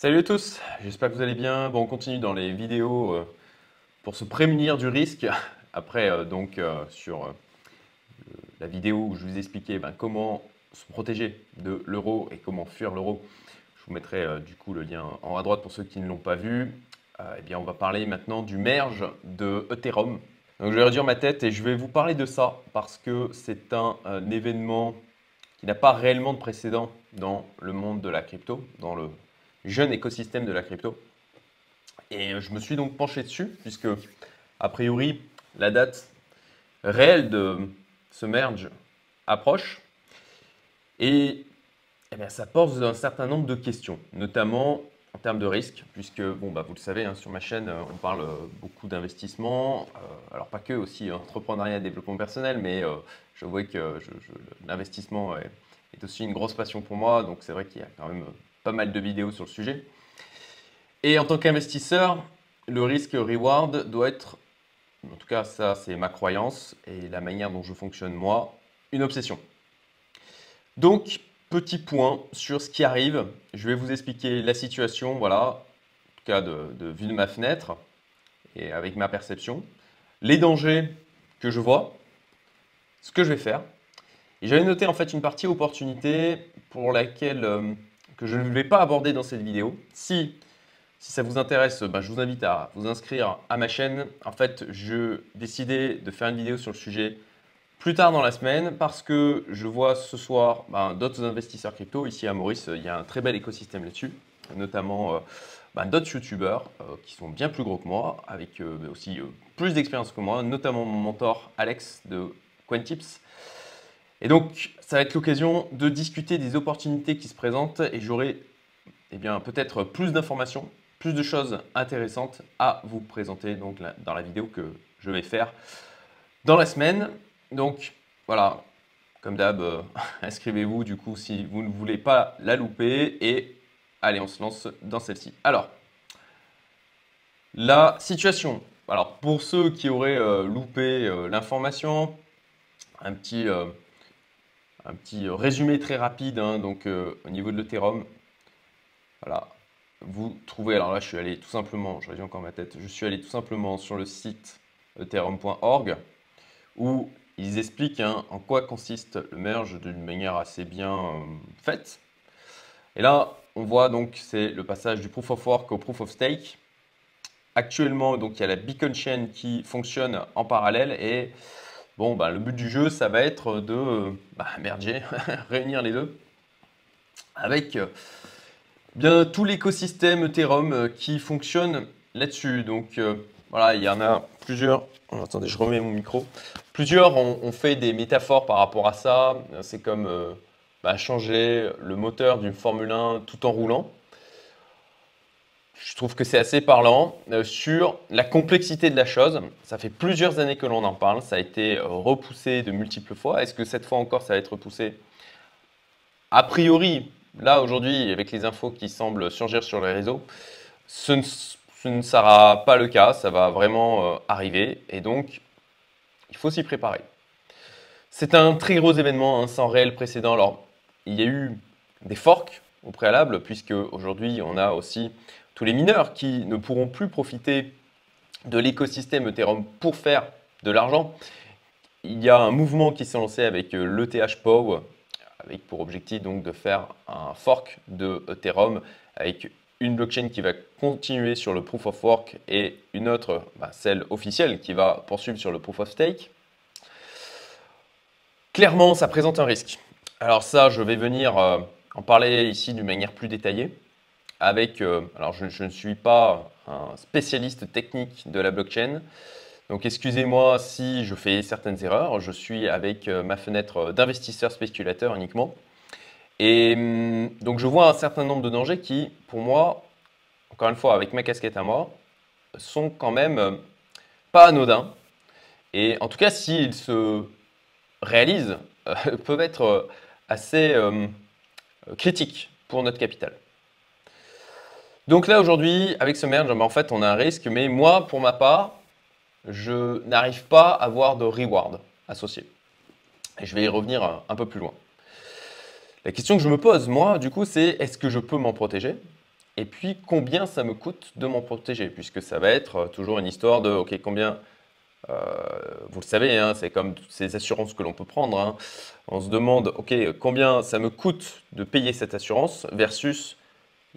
Salut à tous, j'espère que vous allez bien. Bon, on continue dans les vidéos euh, pour se prémunir du risque. Après, euh, donc, euh, sur la vidéo où je vous expliquais ben, comment se protéger de l'euro et comment fuir l'euro, je vous mettrai du coup le lien en haut à droite pour ceux qui ne l'ont pas vu. eh bien, on va parler maintenant du merge de Ethereum. Donc, je vais réduire ma tête et je vais vous parler de ça parce que c'est un événement qui n'a pas réellement de précédent dans le monde de la crypto, dans le jeune écosystème de la crypto. Et je me suis donc penché dessus, puisque, a priori, la date réelle de ce merge approche. Et eh bien, ça pose un certain nombre de questions, notamment en termes de risque, puisque, bah, vous le savez, hein, sur ma chaîne, on parle beaucoup d'investissement, euh, alors pas que, aussi entrepreneuriat, développement personnel, mais euh, je vois que l'investissement est, est, aussi une grosse passion pour moi, donc c'est vrai qu'il y a quand même pas mal de vidéos sur le sujet. Et en tant qu'investisseur, le risque-reward doit être, en tout cas ça c'est ma croyance et la manière dont je fonctionne moi, une obsession. Donc, petit point sur ce qui arrive. Je vais vous expliquer la situation, voilà, en tout cas de, vue de ma fenêtre et avec ma perception, les dangers que je vois, ce que je vais faire. Et j'avais noté en fait une partie opportunité pour laquelle euh, que je ne vais pas aborder dans cette vidéo. Si, si ça vous intéresse, ben, je vous invite à vous inscrire à ma chaîne. En fait, je décidé de faire une vidéo sur le sujet plus tard dans la semaine parce que je vois ce soir ben, d'autres investisseurs crypto. Ici à Maurice, il y a un très bel écosystème là-dessus, notamment euh, ben, d'autres youtubeurs euh, qui sont bien plus gros que moi, avec euh, aussi plus d'expérience que moi, notamment mon mentor Alex de Quentips. Et donc, ça va être l'occasion de discuter des opportunités qui se présentent et j'aurai eh peut-être plus d'informations, plus de choses intéressantes à vous présenter donc, dans la vidéo que je vais faire dans la semaine. Donc, voilà, comme d'hab, euh, inscrivez-vous du coup si vous ne voulez pas la louper et allez, on se lance dans celle-ci. Alors, la situation. Alors, pour ceux qui auraient euh, loupé euh, l'information, un petit un petit résumé très rapide hein, donc, euh, au niveau de l'Ethereum. Voilà, vous trouvez, alors là je suis allé tout simplement, je réduis encore ma tête, je suis allé tout simplement sur le site ethereum.org où ils expliquent hein, en quoi consiste le merge d'une manière assez bien euh, faite. Et là, on voit donc c'est le passage du proof of work au proof of stake. Actuellement, donc il y a la beacon chain qui fonctionne en parallèle et Bon, bah, le but du jeu, ça va être de bah, merger, réunir les deux, avec euh, bien tout l'écosystème Ethereum euh, qui fonctionne là-dessus. Donc euh, voilà, il y en a plusieurs. Oh, attendez, je remets mon micro. Plusieurs ont, fait des métaphores par rapport à ça. C'est comme bah, changer le moteur d'une Formule 1 tout en roulant. Je trouve que c'est assez parlant euh, sur la complexité de la chose. Ça fait plusieurs années que l'on en parle. Ça a été euh, repoussé de multiples fois. Est-ce que cette fois encore, ça va être repoussé? A priori, là aujourd'hui, avec les infos qui semblent surgir sur les réseaux, ce ne, sera pas le cas. Ça va vraiment euh, arriver. Et donc, il faut s'y préparer. C'est un très gros événement, hein, sans réel précédent. Alors, il y a eu des forks au préalable, puisque aujourd'hui, on a aussi tous les mineurs qui ne pourront plus profiter de l'écosystème Ethereum pour faire de l'argent. Il y a un mouvement qui s'est lancé avec euh, l'ETH POW, avec pour objectif donc de faire un fork de Ethereum avec une blockchain qui va continuer sur le proof of work et une autre, bah, celle officielle, qui va poursuivre sur le proof of stake. Clairement, ça présente un risque. Alors ça, je vais venir euh, en parler ici d'une manière plus détaillée avec, euh, alors je, ne suis pas un spécialiste technique de la blockchain, donc excusez-moi si je fais certaines erreurs, je suis avec euh, ma fenêtre d'investisseur spéculateur uniquement. Et hum, donc je vois un certain nombre de dangers qui, pour moi, encore une fois avec ma casquette à moi, sont quand même euh, pas anodins. Et en tout cas, s'ils se réalisent, peuvent être assez critiques pour notre capital. Donc là, aujourd'hui, avec ce merge, ben, en fait, on a un risque, mais moi, pour ma part, je n'arrive pas à avoir de reward associé. Et je vais y revenir un peu plus loin. La question que je me pose, moi, du coup, c'est est-ce que je peux m'en protéger? Et puis combien ça me coûte de m'en protéger, puisque ça va être toujours une histoire de, ok, combien, vous le savez, hein, c'est comme ces assurances que l'on peut prendre, hein. on se demande, ok, combien ça me coûte de payer cette assurance versus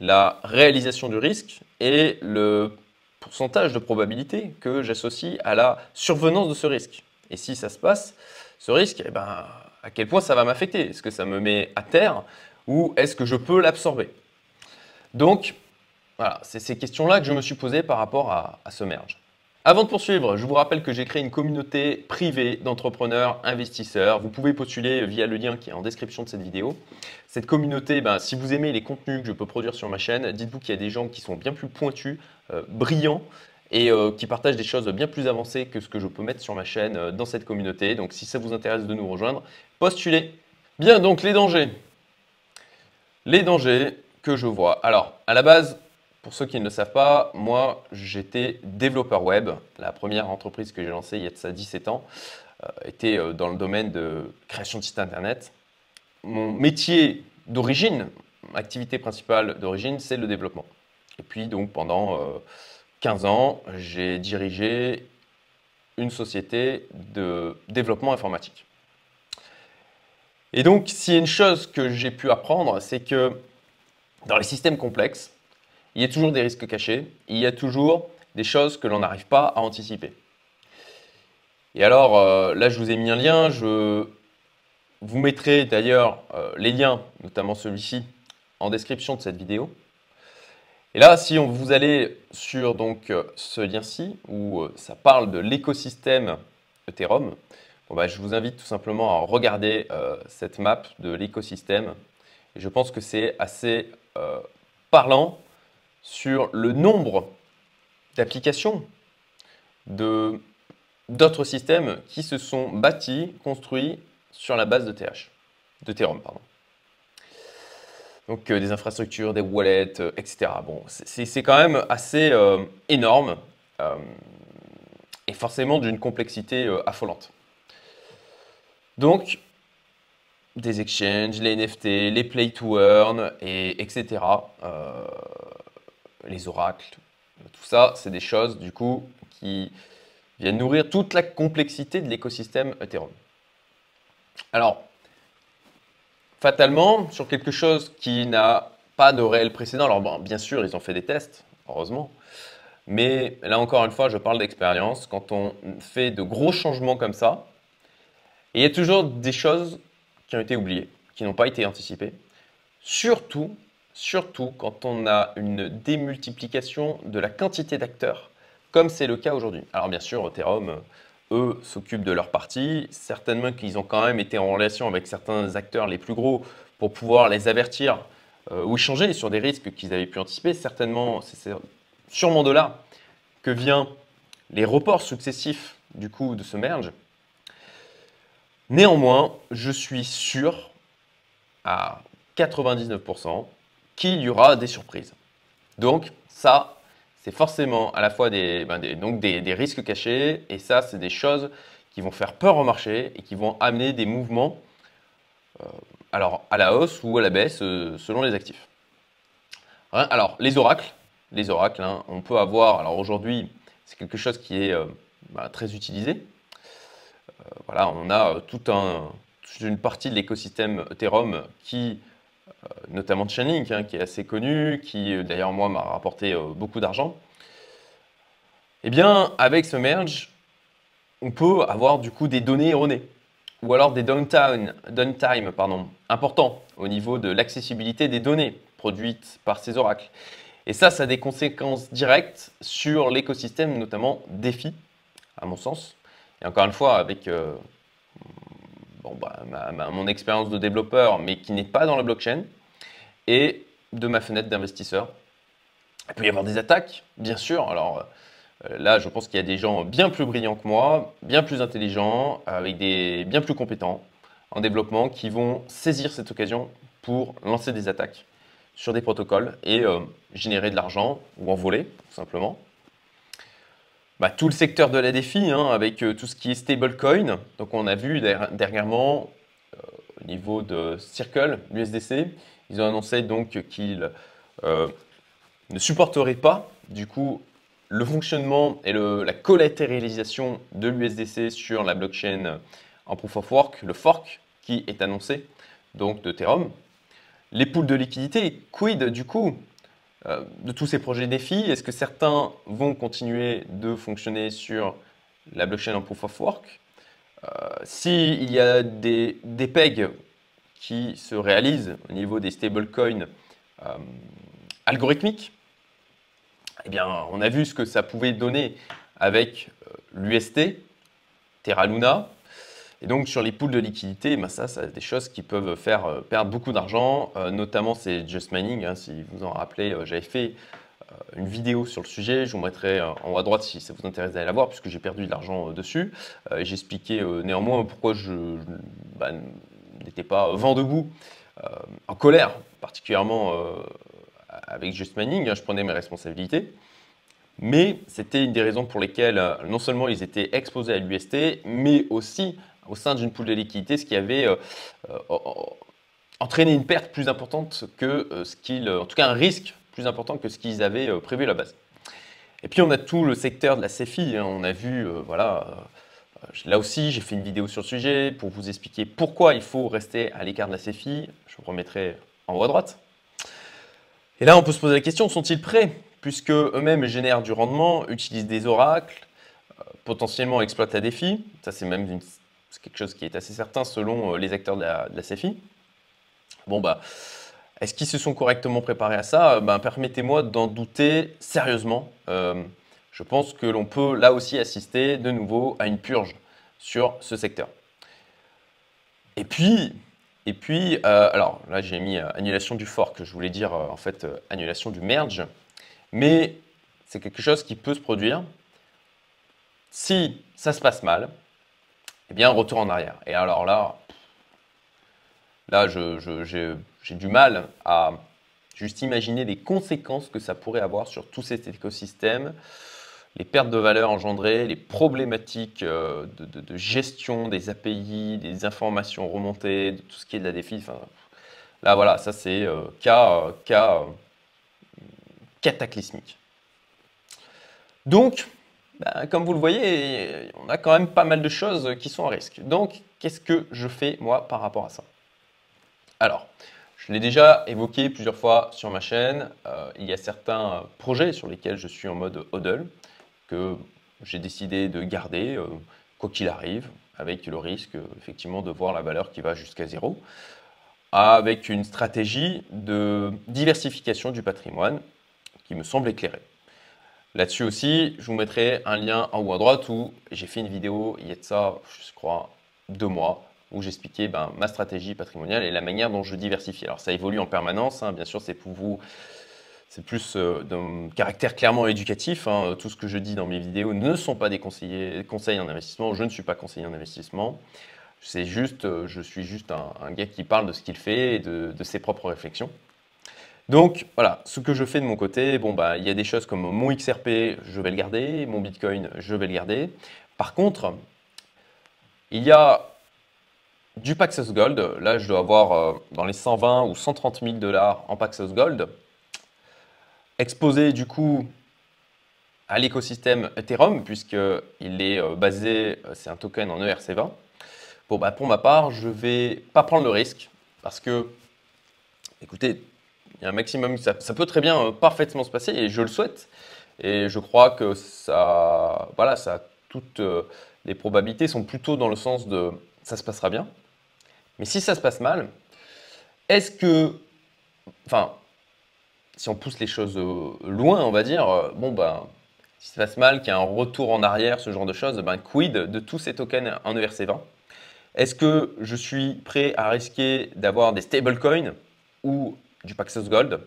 la réalisation du risque et le pourcentage de probabilité que j'associe à la survenance de ce risque. Et si ça se passe, ce risque, eh ben, à quel point ça va m'affecter? Est-ce que ça me met à terre ou est-ce que je peux l'absorber? Donc, voilà, c'est ces questions-là que je me suis posées par rapport à, à ce merge. Avant de poursuivre, je vous rappelle que j'ai créé une communauté privée d'entrepreneurs investisseurs. Vous pouvez postuler via le lien qui est en description de cette vidéo. Cette communauté, ben, si vous aimez les contenus que je peux produire sur ma chaîne, dites-vous qu'il y a des gens qui sont bien plus pointus, euh, brillants et euh, qui partagent des choses bien plus avancées que ce que je peux mettre sur ma chaîne euh, dans cette communauté. Donc si ça vous intéresse de nous rejoindre, postulez. Bien, donc les dangers. Les dangers que je vois. Alors, à la base, pour ceux qui ne le savent pas, moi, j'étais développeur web. La première entreprise que j'ai lancée il y a de ça 17 ans euh, était euh, dans le domaine de création de sites internet. Mon métier d'origine, activité principale d'origine, c'est le développement. Et puis, donc, pendant 15 euh, ans, j'ai dirigé une société de développement informatique. Et donc, s'il y a une chose que j'ai pu apprendre, c'est que dans les systèmes complexes, il y a toujours des risques cachés, il y a toujours des choses que l'on n'arrive pas à anticiper. Et alors, euh, là, je vous ai mis un lien. Je vous mettrai d'ailleurs euh, les liens, notamment celui-ci, en description de cette vidéo. Et là, si on, vous allez sur donc, euh, ce lien-ci, où ça parle de l'écosystème Ethereum, bon, bah, je vous invite tout simplement à regarder cette map de l'écosystème. Je pense que c'est assez parlant sur le nombre d'applications d'autres systèmes qui se sont bâtis, construits sur la base de TH, de Ethereum. Pardon. Donc euh, des infrastructures, des wallets, euh, etc. Bon, c'est quand même assez euh, énorme et forcément d'une complexité affolante. Donc, des exchanges, les NFT, les play to earn, et, etc les oracles, tout ça, c'est des choses du coup qui viennent nourrir toute la complexité de l'écosystème Ethereum. Alors, fatalement, sur quelque chose qui n'a pas de réel précédent, alors bien sûr, ils ont fait des tests, heureusement, mais là encore une fois, je parle d'expérience. Quand on fait de gros changements comme ça, il y a toujours des choses qui ont été oubliées, qui n'ont pas été anticipées. Surtout surtout quand on a une démultiplication de la quantité d'acteurs, comme c'est le cas aujourd'hui. Alors bien sûr, Ethereum, eux, s'occupent de leur partie. Certainement qu'ils ont quand même été en relation avec certains acteurs les plus gros pour pouvoir les avertir euh, ou échanger sur des risques qu'ils avaient pu anticiper. Certainement, c'est sûrement de là que viennent les reports successifs du coup de ce merge. Néanmoins, je suis sûr à 99% qu'il y aura des surprises. Donc ça, c'est forcément à la fois des, ben, donc des, risques cachés, et ça, c'est des choses qui vont faire peur au marché et qui vont amener des mouvements euh, alors à la hausse ou à la baisse euh, selon les actifs. Hein, alors les oracles, les oracles, hein, on peut avoir, alors aujourd'hui, c'est quelque chose qui est euh, ben, très utilisé. voilà, on a tout un, toute une partie de l'écosystème Ethereum qui notamment de Chainlink, hein, qui est assez connu, qui euh, d'ailleurs moi m'a rapporté euh, beaucoup d'argent. Eh bien, avec ce merge, on peut avoir du coup des données erronées ou alors des downtime, downtime pardon, importants au niveau de l'accessibilité des données produites par ces oracles. Et ça, ça a des conséquences directes sur l'écosystème, notamment DeFi, à mon sens. Et encore une fois, avec bah, mon expérience de développeur, mais qui n'est pas dans la blockchain, et de ma fenêtre d'investisseur. Il peut y avoir des attaques, bien sûr. Alors euh, là, je pense qu'il y a des gens bien plus brillants que moi, bien plus intelligents, avec des bien plus compétents en développement, qui vont saisir cette occasion pour lancer des attaques sur des protocoles et euh, générer de l'argent ou en voler, tout simplement. Bah, tout le secteur de la défi, hein, avec euh, tout ce qui est stablecoin. Donc on a vu dernièrement, euh, au niveau de Circle, l'USDC, ils ont annoncé donc qu'ils euh, ne supporterait pas du coup le fonctionnement et la collatéralisation de l'USDC sur la blockchain en proof of work, le fork qui est annoncé donc de Ethereum. Les poules de liquidité, quid du coup de tous ces projets défis Est-ce que certains vont continuer de fonctionner sur la blockchain en proof of work? Euh, S'il y a des, des pegs qui se réalisent au niveau des stablecoins euh, algorithmiques, eh bien, on a vu ce que ça pouvait donner avec l'UST, Terra Luna, et donc sur les poules de liquidité, ben ça, c'est des choses qui peuvent faire euh, perdre beaucoup d'argent, euh, notamment c'est Just Mining, hein, si vous en rappelez, euh, j'avais fait une vidéo sur le sujet, je vous mettrai en haut à droite si ça vous intéresse d'aller la voir, puisque j'ai perdu de l'argent dessus. J'expliquais néanmoins pourquoi je bah, n'étais pas vent debout, en colère, particulièrement avec Just Mining, hein, je prenais mes responsabilités. Mais c'était une des raisons pour lesquelles non seulement ils étaient exposés à l'UST, mais aussi au sein d'une poule de liquidité, ce qui avait euh, euh, entraîné une perte plus importante que euh, ce qu'ils, en tout cas un risque plus important que ce qu'ils avaient prévu à la base. Et puis on a tout le secteur de la CFI, hein. on a vu, voilà, là aussi j'ai fait une vidéo sur le sujet pour vous expliquer pourquoi il faut rester à l'écart de la CFI, je vous remettrai en haut à droite. Et là on peut se poser la question, sont-ils prêts? Puisque eux-mêmes génèrent du rendement, utilisent des oracles, potentiellement exploitent la défi, ça c'est même une c'est quelque chose qui est assez certain selon euh, les acteurs de la, CFI. Bon, bah, est-ce qu'ils se sont correctement préparés à ça? Ben, Permettez-moi d'en douter sérieusement. Euh, je pense que l'on peut là aussi assister de nouveau à une purge sur ce secteur. Et puis, et puis alors là j'ai mis annulation du fork, je voulais dire en fait annulation du merge, mais c'est quelque chose qui peut se produire si ça se passe mal, eh bien, retour en arrière. Et alors là, là, j'ai du mal à juste imaginer les conséquences que ça pourrait avoir sur tout cet écosystème, les pertes de valeur engendrées, les problématiques euh, de, gestion des API, des informations remontées, tout ce qui est de la défi. Enfin, là, voilà, ça c'est euh, cas, cas euh, cataclysmique. Donc, ben, comme vous le voyez, on a quand même pas mal de choses qui sont à risque. Donc, qu'est-ce que je fais moi par rapport à ça? Alors, je l'ai déjà évoqué plusieurs fois sur ma chaîne. Euh, il y a certains projets sur lesquels je suis en mode hodl que j'ai décidé de garder euh, quoi qu'il arrive, avec le risque effectivement de voir la valeur qui va jusqu'à zéro, avec une stratégie de diversification du patrimoine qui me semble éclairée. Là-dessus aussi, je vous mettrai un lien en haut à droite où j'ai fait une vidéo il y a de ça, je crois, deux mois, où j'expliquais ben, ma stratégie patrimoniale et la manière dont je diversifie. Alors ça évolue en permanence, hein. bien sûr c'est pour vous, c'est plus euh, d'un caractère clairement éducatif. Hein. Tout ce que je dis dans mes vidéos ne sont pas des conseils en investissement, je ne suis pas conseiller en investissement. C'est juste, euh, je suis juste un, gars qui parle de ce qu'il fait et de ses propres réflexions. Donc voilà, ce que je fais de mon côté, bon bah il y a des choses comme mon XRP, je vais le garder, mon Bitcoin, je vais le garder. Par contre, il y a du Paxos Gold. Là, je dois avoir euh, dans les 120 ou 130 000 dollars en Paxos Gold, exposé du coup à l'écosystème Ethereum puisqu'il est euh, basé, euh, c'est un token en ERC20. Bon bah pour ma part, je vais pas prendre le risque parce que, écoutez, il y a un maximum, ça, peut très bien euh, parfaitement se passer et je le souhaite. Et je crois que ça, voilà, ça, toutes euh, les probabilités sont plutôt dans le sens de ça se passera bien. Mais si ça se passe mal, est-ce que, enfin, si on pousse les choses euh, loin, on va dire, bon ben, si ça se passe mal, qu'il y a un retour en arrière, ce genre de choses, ben quid de tous ces tokens en ERC20 Est-ce que je suis prêt à risquer d'avoir des stablecoins ou du Paxos Gold,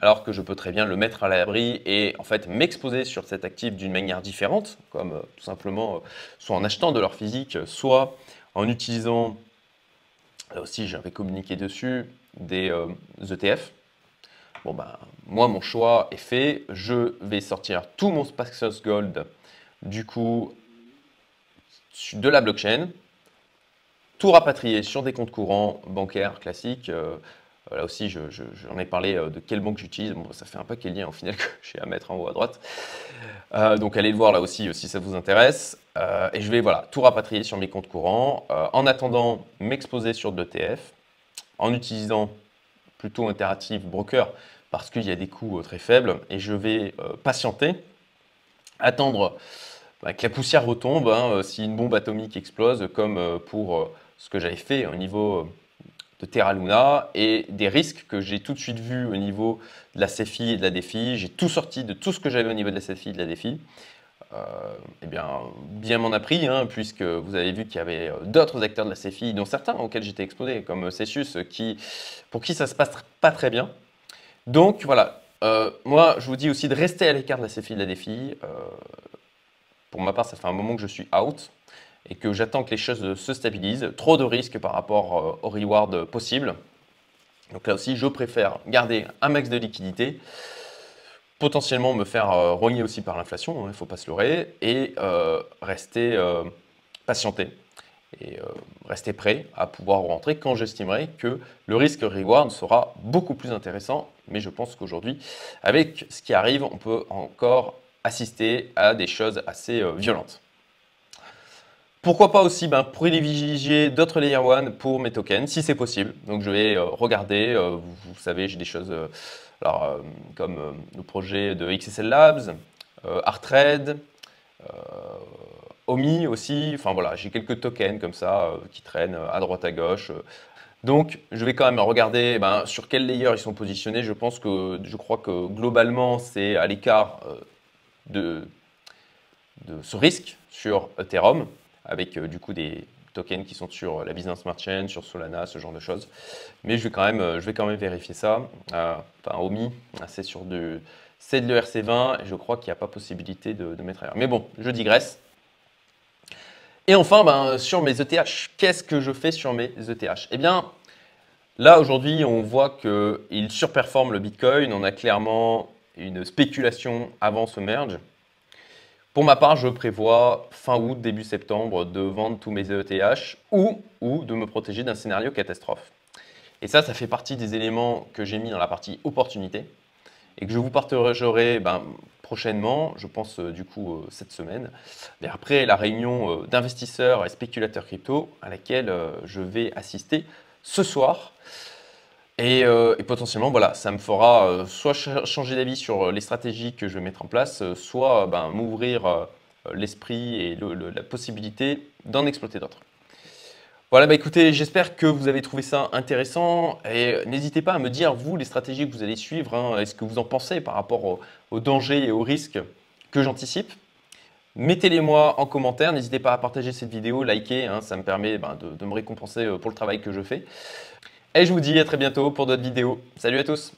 alors que je peux très bien le mettre à l'abri et en fait m'exposer sur cet actif d'une manière différente, comme euh, tout simplement euh, soit en achetant de l'or physique, soit en utilisant, là aussi j'avais communiqué dessus, des ETF. Euh, e bon ben, moi mon choix est fait, je vais sortir tout mon Paxos Gold du coup de la blockchain, tout rapatrier sur des comptes courants bancaires classiques, là aussi, j'en ai parlé de quelle banque j'utilise. Bon, ça fait un paquet de liens au final que j'ai à mettre en haut à droite. donc allez le voir là aussi si ça vous intéresse. et je vais voilà, tout rapatrier sur mes comptes courants. en attendant, m'exposer sur de l'ETF en utilisant plutôt Interactive Broker parce qu'il y a des coûts très faibles. Et je vais patienter, attendre bah, que la poussière retombe hein, euh, si une bombe atomique explose, comme euh, pour euh, ce que j'avais fait au niveau de Terra Luna, et des risques que j'ai tout de suite vus au niveau de la CFI et de la DEFI. J'ai tout sorti de tout ce que j'avais au niveau de la CFI et de la DEFI. eh bien, bien m'en a pris, hein, puisque vous avez vu qu'il y avait d'autres acteurs de la CFI, dont certains auxquels j'étais exposé, comme Cessius, qui, pour qui ça se passe pas très bien. Donc voilà, moi je vous dis aussi de rester à l'écart de la CFI et de la DEFI. Pour ma part, ça fait un moment que je suis out et que j'attends que les choses se stabilisent. Trop de risques par rapport euh, au reward possible. Donc là aussi, je préfère garder un max de liquidité, potentiellement me faire euh, rogner aussi par l'inflation, hein, il ne faut pas se leurrer, et euh, rester patienté et rester prêt à pouvoir rentrer quand j'estimerai que le risque reward sera beaucoup plus intéressant. Mais je pense qu'aujourd'hui, avec ce qui arrive, on peut encore assister à des choses assez euh, violentes. Pourquoi pas aussi ben, privilégier d'autres Layer 1 pour mes tokens, si c'est possible. Donc je vais euh, regarder, euh, vous, savez, j'ai des choses alors, comme le projet de XSL Labs, Artrade, Omi aussi, enfin voilà, j'ai quelques tokens comme ça qui traînent à droite à gauche. Donc, je vais quand même regarder ben, sur quel layer ils sont positionnés. Je pense que, je crois que globalement, c'est à l'écart de, ce risque sur Ethereum, avec euh, du coup des tokens qui sont sur la Business Smart Chain, sur Solana, ce genre de choses. Mais je vais quand même, euh, je vais quand même vérifier ça. Euh, enfin, OMI, c'est sur de, c'est de l'ERC20 et je crois qu'il n'y a pas possibilité de, mettre ailleurs. Mais bon, je digresse. Et enfin, ben, sur mes ETH, qu'est-ce que je fais sur mes ETH Eh bien, là aujourd'hui, on voit qu'il surperforme le Bitcoin. On a clairement une spéculation avant ce merge. Pour ma part, je prévois fin août, début septembre de vendre tous mes ETH ou, ou de me protéger d'un scénario catastrophe. Et ça, ça fait partie des éléments que j'ai mis dans la partie opportunité et que je vous partagerai ben, prochainement, je pense euh, du coup euh, cette semaine, après la réunion euh, d'investisseurs et spéculateurs crypto à laquelle je vais assister ce soir. Euh, et, potentiellement, voilà, ça me fera euh, soit changer d'avis sur euh, les stratégies que je vais mettre en place, soit ben, m'ouvrir l'esprit et la possibilité d'en exploiter d'autres. Voilà, bah écoutez, j'espère que vous avez trouvé ça intéressant et n'hésitez pas à me dire, vous, les stratégies que vous allez suivre, hein, est-ce que vous en pensez par rapport aux dangers et aux risques que j'anticipe? Mettez-les moi en commentaire, n'hésitez pas à partager cette vidéo, liker, hein, ça me permet ben, de me récompenser pour le travail que je fais. Et je vous dis à très bientôt pour d'autres vidéos. Salut à tous